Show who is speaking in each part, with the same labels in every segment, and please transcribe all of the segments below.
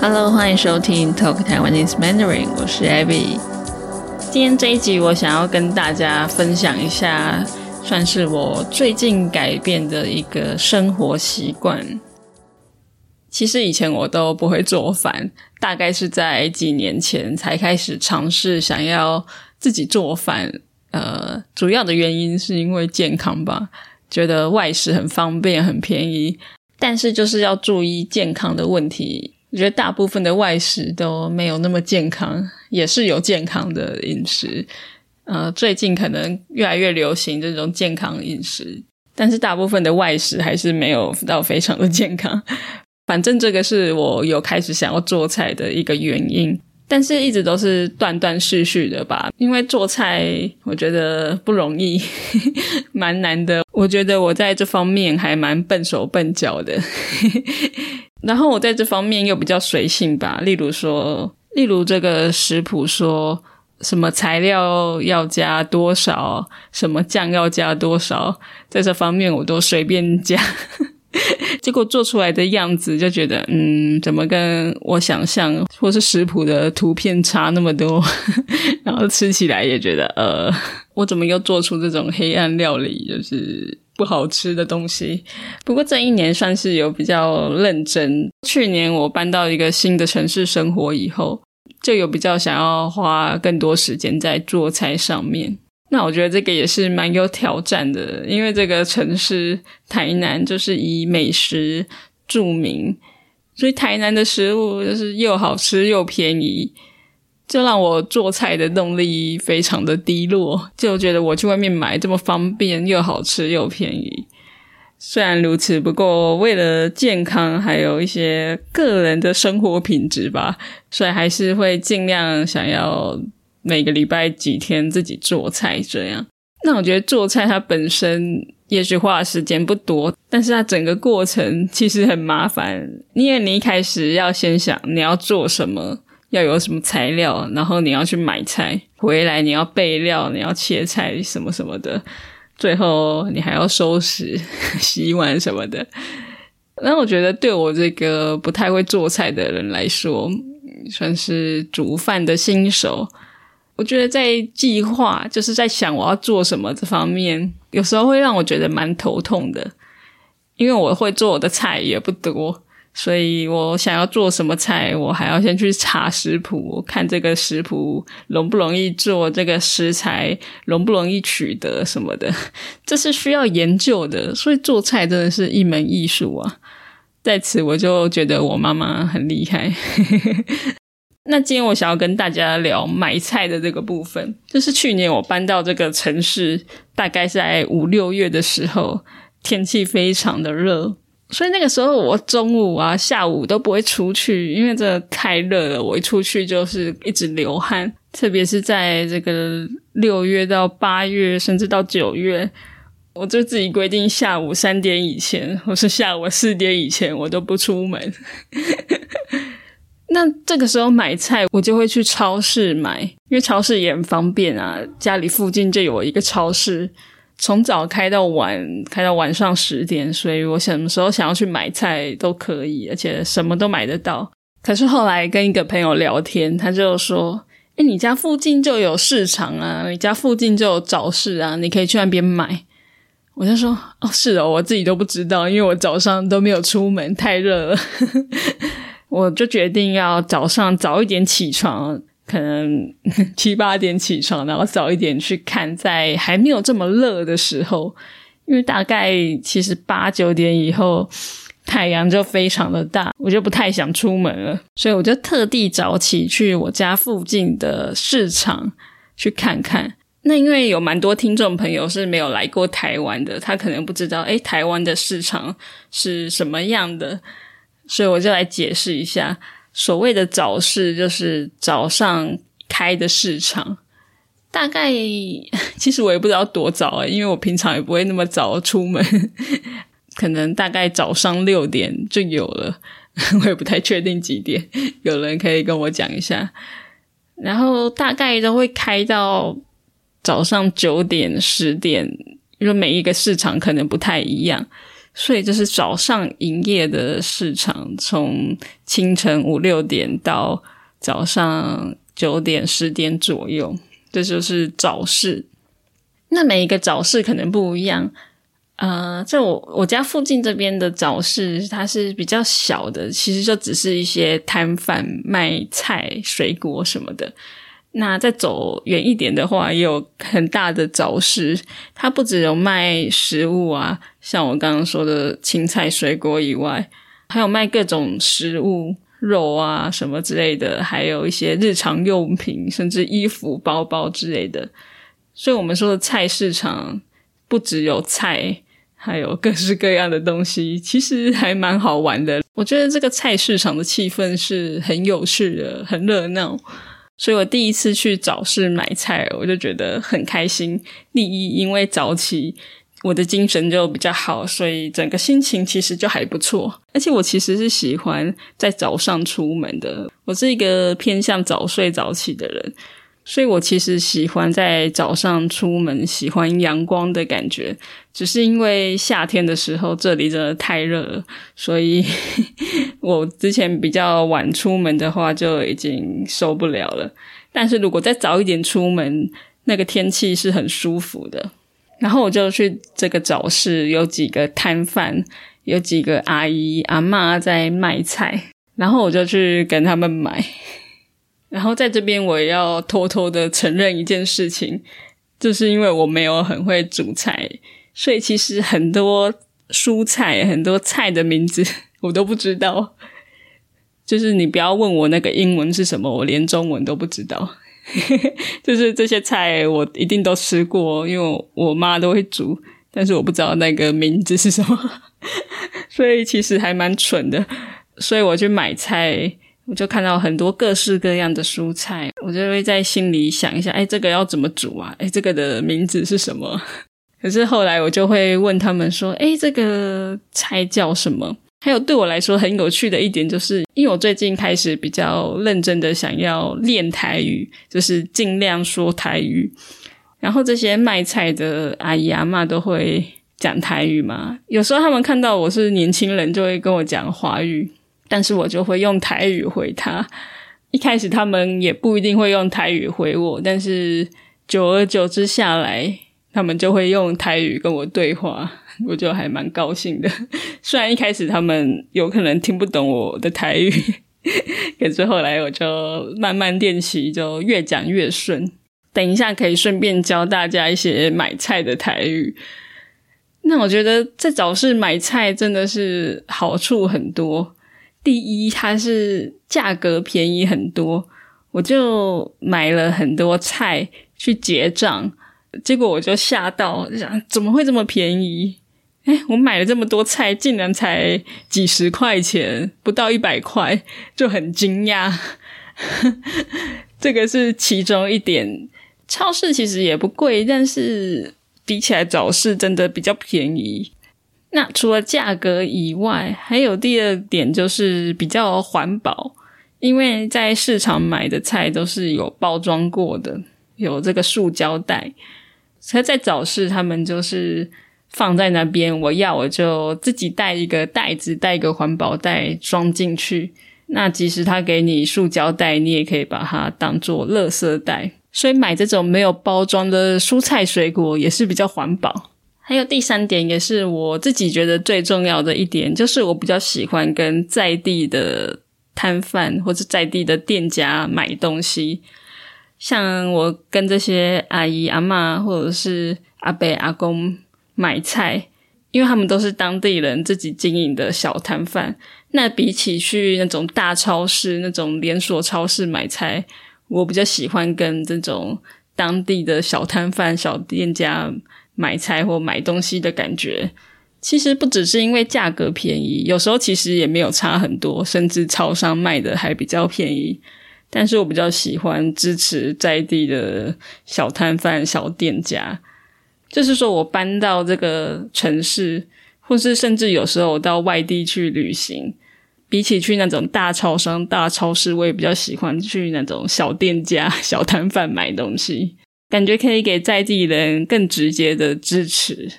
Speaker 1: Hello，欢迎收听 Talk Taiwanese Mandarin，我是 Abby。今天这一集，我想要跟大家分享一下，算是我最近改变的一个生活习惯。其实以前我都不会做饭，大概是在几年前才开始尝试想要自己做饭。呃，主要的原因是因为健康吧，觉得外食很方便、很便宜，但是就是要注意健康的问题。我觉得大部分的外食都没有那么健康，也是有健康的饮食。呃，最近可能越来越流行这种健康饮食，但是大部分的外食还是没有到非常的健康。反正这个是我有开始想要做菜的一个原因，但是一直都是断断续续的吧。因为做菜我觉得不容易，蛮难的。我觉得我在这方面还蛮笨手笨脚的，然后我在这方面又比较随性吧。例如说，例如这个食谱说什么材料要加多少，什么酱要加多少，在这方面我都随便加。结果做出来的样子就觉得，嗯，怎么跟我想象或是食谱的图片差那么多？然后吃起来也觉得，呃，我怎么又做出这种黑暗料理，就是不好吃的东西？不过这一年算是有比较认真。去年我搬到一个新的城市生活以后，就有比较想要花更多时间在做菜上面。那我觉得这个也是蛮有挑战的，因为这个城市台南就是以美食著名，所以台南的食物就是又好吃又便宜，就让我做菜的动力非常的低落。就觉得我去外面买这么方便又好吃又便宜，虽然如此，不过为了健康还有一些个人的生活品质吧，所以还是会尽量想要。每个礼拜几天自己做菜，这样。那我觉得做菜它本身也许花的时间不多，但是它整个过程其实很麻烦。因为你一开始要先想你要做什么，要有什么材料，然后你要去买菜，回来你要备料，你要切菜什么什么的，最后你还要收拾、洗碗什么的。那我觉得对我这个不太会做菜的人来说，算是煮饭的新手。我觉得在计划，就是在想我要做什么这方面，有时候会让我觉得蛮头痛的。因为我会做我的菜也不多，所以我想要做什么菜，我还要先去查食谱，看这个食谱容不容易做，这个食材容不容易取得什么的，这是需要研究的。所以做菜真的是一门艺术啊！在此，我就觉得我妈妈很厉害。那今天我想要跟大家聊买菜的这个部分，就是去年我搬到这个城市，大概在五六月的时候，天气非常的热，所以那个时候我中午啊、下午都不会出去，因为这太热了。我一出去就是一直流汗，特别是在这个六月到八月，甚至到九月，我就自己规定下午三点以前，或是下午四点以前，我都不出门。那这个时候买菜，我就会去超市买，因为超市也很方便啊。家里附近就有一个超市，从早开到晚，开到晚上十点，所以我什么时候想要去买菜都可以，而且什么都买得到。可是后来跟一个朋友聊天，他就说：“哎，你家附近就有市场啊，你家附近就有早市啊，你可以去那边买。”我就说：“哦，是哦，我自己都不知道，因为我早上都没有出门，太热了。”我就决定要早上早一点起床，可能 七八点起床，然后早一点去看，在还没有这么热的时候，因为大概其实八九点以后太阳就非常的大，我就不太想出门了，所以我就特地早起去我家附近的市场去看看。那因为有蛮多听众朋友是没有来过台湾的，他可能不知道，诶，台湾的市场是什么样的。所以我就来解释一下，所谓的早市就是早上开的市场。大概 其实我也不知道多早因为我平常也不会那么早出门，可能大概早上六点就有了，我也不太确定几点。有人可以跟我讲一下。然后大概都会开到早上九点、十点，因为每一个市场可能不太一样。所以就是早上营业的市场，从清晨五六点到早上九点十点左右，这就是早市。那每一个早市可能不一样。呃，在我我家附近这边的早市，它是比较小的，其实就只是一些摊贩卖菜、水果什么的。那再走远一点的话，也有很大的早市，它不只有卖食物啊，像我刚刚说的青菜、水果以外，还有卖各种食物、肉啊什么之类的，还有一些日常用品，甚至衣服、包包之类的。所以，我们说的菜市场不只有菜。还有各式各样的东西，其实还蛮好玩的。我觉得这个菜市场的气氛是很有趣的，很热闹。所以我第一次去早市买菜，我就觉得很开心。第一，因为早起，我的精神就比较好，所以整个心情其实就还不错。而且我其实是喜欢在早上出门的，我是一个偏向早睡早起的人。所以我其实喜欢在早上出门，喜欢阳光的感觉。只是因为夏天的时候这里真的太热了，所以 我之前比较晚出门的话就已经受不了了。但是如果再早一点出门，那个天气是很舒服的。然后我就去这个早市，有几个摊贩，有几个阿姨阿妈在卖菜，然后我就去跟他们买。然后在这边，我也要偷偷的承认一件事情，就是因为我没有很会煮菜，所以其实很多蔬菜、很多菜的名字 我都不知道。就是你不要问我那个英文是什么，我连中文都不知道。就是这些菜我一定都吃过，因为我妈都会煮，但是我不知道那个名字是什么，所以其实还蛮蠢的。所以我去买菜。我就看到很多各式各样的蔬菜，我就会在心里想一下，哎，这个要怎么煮啊？哎，这个的名字是什么？可是后来我就会问他们说，哎，这个菜叫什么？还有对我来说很有趣的一点，就是因为我最近开始比较认真的想要练台语，就是尽量说台语。然后这些卖菜的阿姨阿妈都会讲台语嘛，有时候他们看到我是年轻人，就会跟我讲华语。但是我就会用台语回他。一开始他们也不一定会用台语回我，但是久而久之下来，他们就会用台语跟我对话，我就还蛮高兴的。虽然一开始他们有可能听不懂我的台语，可是后来我就慢慢练习，就越讲越顺。等一下可以顺便教大家一些买菜的台语。那我觉得在早市买菜真的是好处很多。第一，它是价格便宜很多，我就买了很多菜去结账，结果我就吓到，想怎么会这么便宜？哎，我买了这么多菜，竟然才几十块钱，不到一百块，就很惊讶。这个是其中一点，超市其实也不贵，但是比起来早市真的比较便宜。那除了价格以外，还有第二点就是比较环保，因为在市场买的菜都是有包装过的，有这个塑胶袋。所以在早市，他们就是放在那边，我要我就自己带一个袋子，带一个环保袋装进去。那即使他给你塑胶袋，你也可以把它当做垃圾袋。所以买这种没有包装的蔬菜水果也是比较环保。还有第三点，也是我自己觉得最重要的一点，就是我比较喜欢跟在地的摊贩或者在地的店家买东西。像我跟这些阿姨阿妈或者是阿伯阿公买菜，因为他们都是当地人自己经营的小摊贩。那比起去那种大超市、那种连锁超市买菜，我比较喜欢跟这种当地的小摊贩、小店家。买菜或买东西的感觉，其实不只是因为价格便宜，有时候其实也没有差很多，甚至超商卖的还比较便宜。但是我比较喜欢支持在地的小摊贩、小店家。就是说我搬到这个城市，或是甚至有时候我到外地去旅行，比起去那种大超商、大超市，我也比较喜欢去那种小店家、小摊贩买东西。感觉可以给在地人更直接的支持。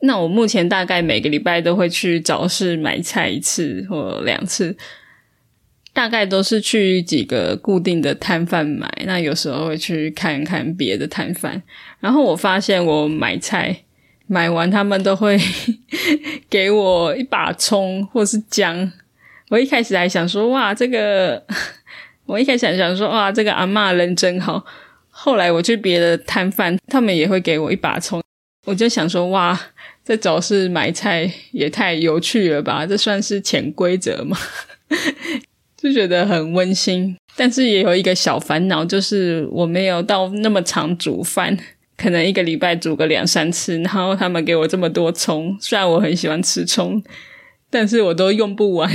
Speaker 1: 那我目前大概每个礼拜都会去早市买菜一次或两次，大概都是去几个固定的摊贩买。那有时候会去看看别的摊贩。然后我发现我买菜买完，他们都会 给我一把葱或是姜。我一开始还想说，哇，这个 我一开始想说，哇，这个阿妈人真好。后来我去别的摊贩，他们也会给我一把葱，我就想说，哇。在早市买菜也太有趣了吧？这算是潜规则吗？就觉得很温馨，但是也有一个小烦恼，就是我没有到那么常煮饭，可能一个礼拜煮个两三次。然后他们给我这么多葱，虽然我很喜欢吃葱，但是我都用不完，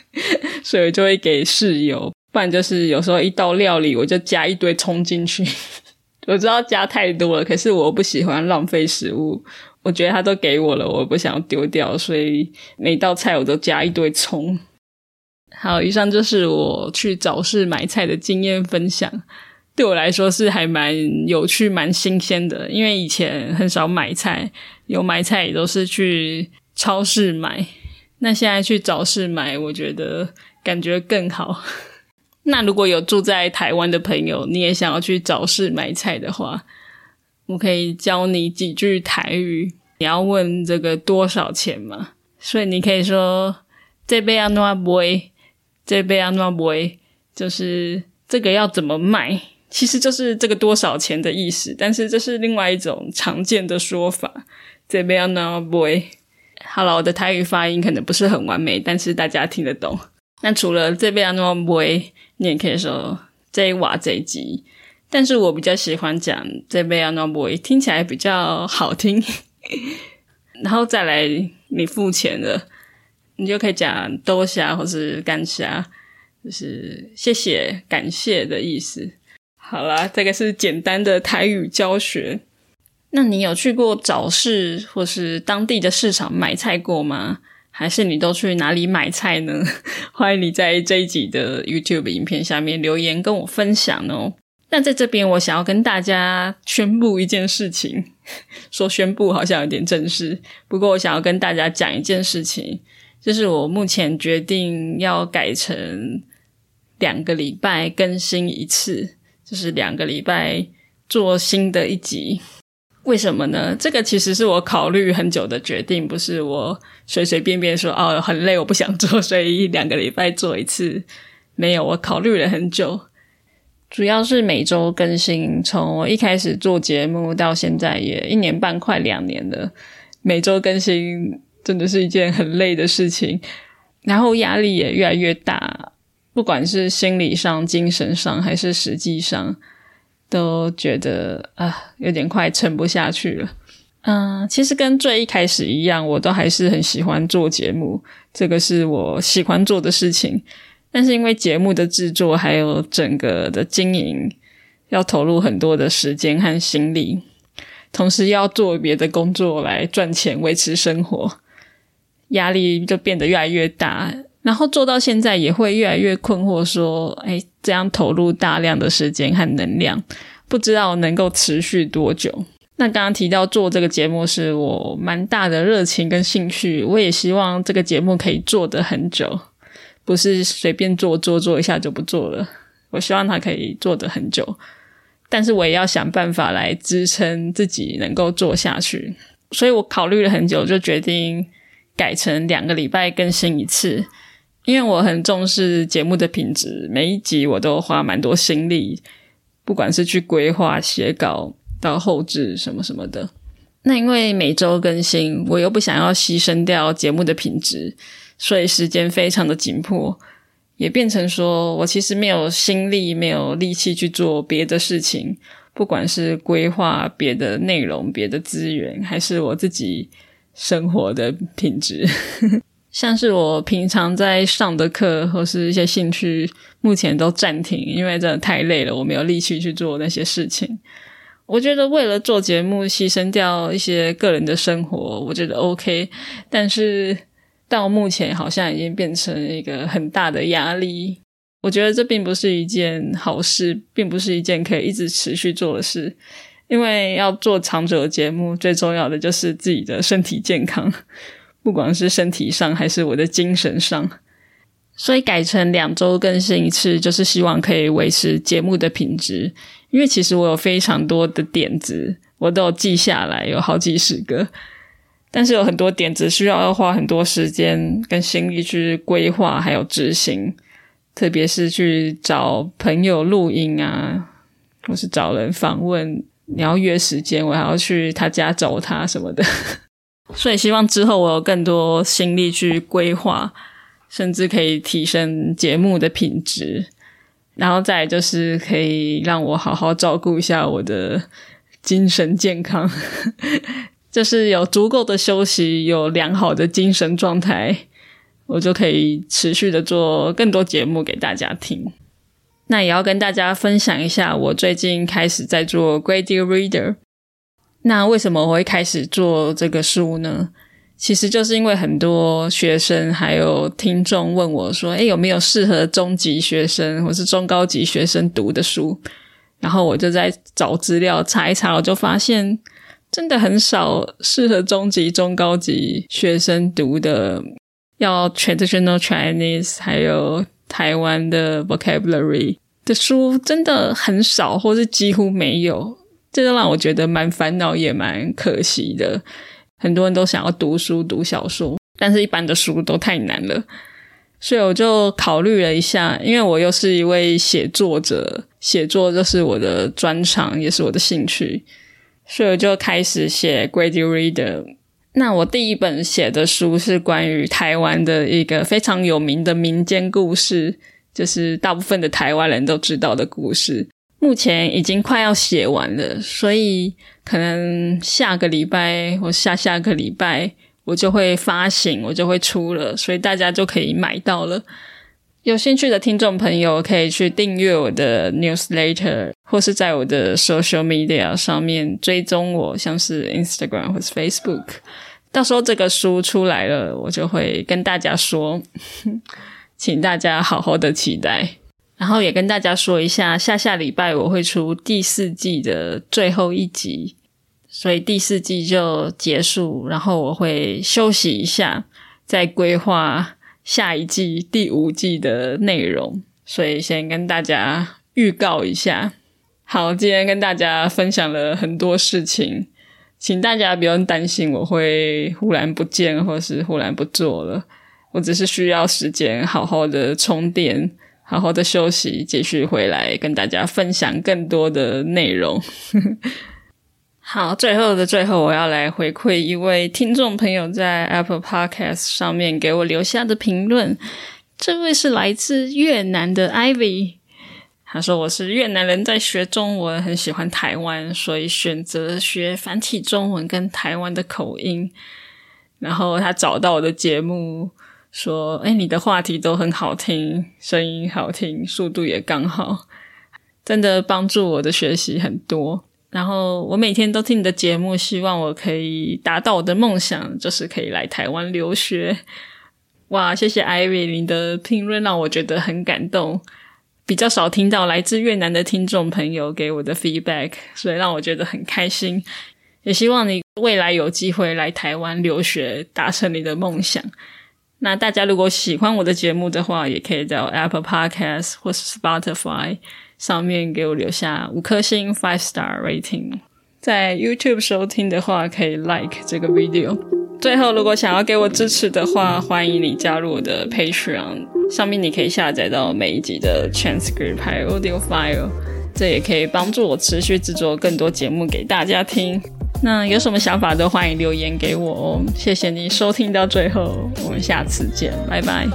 Speaker 1: 所以就会给室友。不然就是有时候一道料理我就加一堆葱进去，我知道加太多了，可是我不喜欢浪费食物。我觉得他都给我了，我不想要丢掉，所以每道菜我都加一堆葱。好，以上就是我去早市买菜的经验分享，对我来说是还蛮有趣、蛮新鲜的。因为以前很少买菜，有买菜也都是去超市买。那现在去早市买，我觉得感觉更好。那如果有住在台湾的朋友，你也想要去早市买菜的话，我可以教你几句台语。你要问这个多少钱嘛？所以你可以说这杯要哪杯，这杯要哪杯，就是这个要怎么卖？其实就是这个多少钱的意思。但是这是另外一种常见的说法。这杯要哪杯？好了，我的台语发音可能不是很完美，但是大家听得懂。那除了这杯要哪杯，你也可以说这一瓦这一集。但是我比较喜欢讲这杯要哪杯，听起来比较好听。然后再来，你付钱了，你就可以讲多虾或是干虾，就是谢谢、感谢的意思。好啦，这个是简单的台语教学。那你有去过早市或是当地的市场买菜过吗？还是你都去哪里买菜呢？欢迎你在这一集的 YouTube 影片下面留言跟我分享哦。那在这边，我想要跟大家宣布一件事情。说宣布好像有点正式，不过我想要跟大家讲一件事情，就是我目前决定要改成两个礼拜更新一次，就是两个礼拜做新的一集。为什么呢？这个其实是我考虑很久的决定，不是我随随便便说哦很累我不想做，所以一两个礼拜做一次。没有，我考虑了很久。主要是每周更新，从我一开始做节目到现在也一年半快两年了，每周更新真的是一件很累的事情，然后压力也越来越大，不管是心理上、精神上还是实际上，都觉得啊有点快撑不下去了。嗯，其实跟最一开始一样，我都还是很喜欢做节目，这个是我喜欢做的事情。但是因为节目的制作还有整个的经营，要投入很多的时间和心力，同时要做别的工作来赚钱维持生活，压力就变得越来越大。然后做到现在也会越来越困惑，说：“哎，这样投入大量的时间和能量，不知道能够持续多久。”那刚刚提到做这个节目是我蛮大的热情跟兴趣，我也希望这个节目可以做得很久。不是随便做做做一下就不做了，我希望它可以做得很久，但是我也要想办法来支撑自己能够做下去。所以我考虑了很久，就决定改成两个礼拜更新一次，因为我很重视节目的品质，每一集我都花蛮多心力，不管是去规划、写稿到后置什么什么的。那因为每周更新，我又不想要牺牲掉节目的品质。所以时间非常的紧迫，也变成说我其实没有心力、没有力气去做别的事情，不管是规划别的内容、别的资源，还是我自己生活的品质。像是我平常在上的课或是一些兴趣，目前都暂停，因为真的太累了，我没有力气去做那些事情。我觉得为了做节目牺牲掉一些个人的生活，我觉得 OK，但是。到目前好像已经变成一个很大的压力，我觉得这并不是一件好事，并不是一件可以一直持续做的事。因为要做长久的节目，最重要的就是自己的身体健康，不管是身体上还是我的精神上。所以改成两周更新一次，就是希望可以维持节目的品质。因为其实我有非常多的点子，我都有记下来，有好几十个。但是有很多点子需要要花很多时间跟心力去规划，还有执行。特别是去找朋友录音啊，或是找人访问，你要约时间，我还要去他家找他什么的。所以希望之后我有更多心力去规划。甚至可以提升节目的品质，然后再就是可以让我好好照顾一下我的精神健康，就是有足够的休息，有良好的精神状态，我就可以持续的做更多节目给大家听。那也要跟大家分享一下，我最近开始在做 Grady Reader。那为什么我会开始做这个书呢？其实就是因为很多学生还有听众问我说：“诶，有没有适合中级学生或是中高级学生读的书？”然后我就在找资料查一查，我就发现真的很少适合中级、中高级学生读的，要 traditional Chinese 还有台湾的 vocabulary 的书真的很少，或是几乎没有，这就让我觉得蛮烦恼，也蛮可惜的。很多人都想要读书、读小说，但是一般的书都太难了，所以我就考虑了一下，因为我又是一位写作者，写作就是我的专长，也是我的兴趣，所以我就开始写 Grady Reader。那我第一本写的书是关于台湾的一个非常有名的民间故事，就是大部分的台湾人都知道的故事。目前已经快要写完了，所以可能下个礼拜或下下个礼拜我就会发行，我就会出了，所以大家就可以买到了。有兴趣的听众朋友可以去订阅我的 newsletter，或是在我的 social media 上面追踪我，像是 Instagram 或是 Facebook。到时候这个书出来了，我就会跟大家说，请大家好好的期待。然后也跟大家说一下，下下礼拜我会出第四季的最后一集，所以第四季就结束，然后我会休息一下，再规划下一季第五季的内容。所以先跟大家预告一下。好，今天跟大家分享了很多事情，请大家不用担心我会忽然不见或是忽然不做了，我只是需要时间好好的充电。好好的休息，继续回来跟大家分享更多的内容。好，最后的最后，我要来回馈一位听众朋友在 Apple Podcast 上面给我留下的评论。这位是来自越南的 Ivy，他说我是越南人，在学中文，很喜欢台湾，所以选择学繁体中文跟台湾的口音。然后他找到我的节目。说，哎，你的话题都很好听，声音好听，速度也刚好，真的帮助我的学习很多。然后我每天都听你的节目，希望我可以达到我的梦想，就是可以来台湾留学。哇，谢谢艾瑞，你的评论让我觉得很感动。比较少听到来自越南的听众朋友给我的 feedback，所以让我觉得很开心。也希望你未来有机会来台湾留学，达成你的梦想。那大家如果喜欢我的节目的话，也可以在 Apple Podcast 或是 Spotify 上面给我留下五颗星 （five star rating）。在 YouTube 收听的话，可以 Like 这个 video。最后，如果想要给我支持的话，欢迎你加入我的 Patreon，上面你可以下载到每一集的 transcript 还有 audio file，这也可以帮助我持续制作更多节目给大家听。那有什么想法都欢迎留言给我哦，谢谢你收听到最后，我们下次见，拜拜。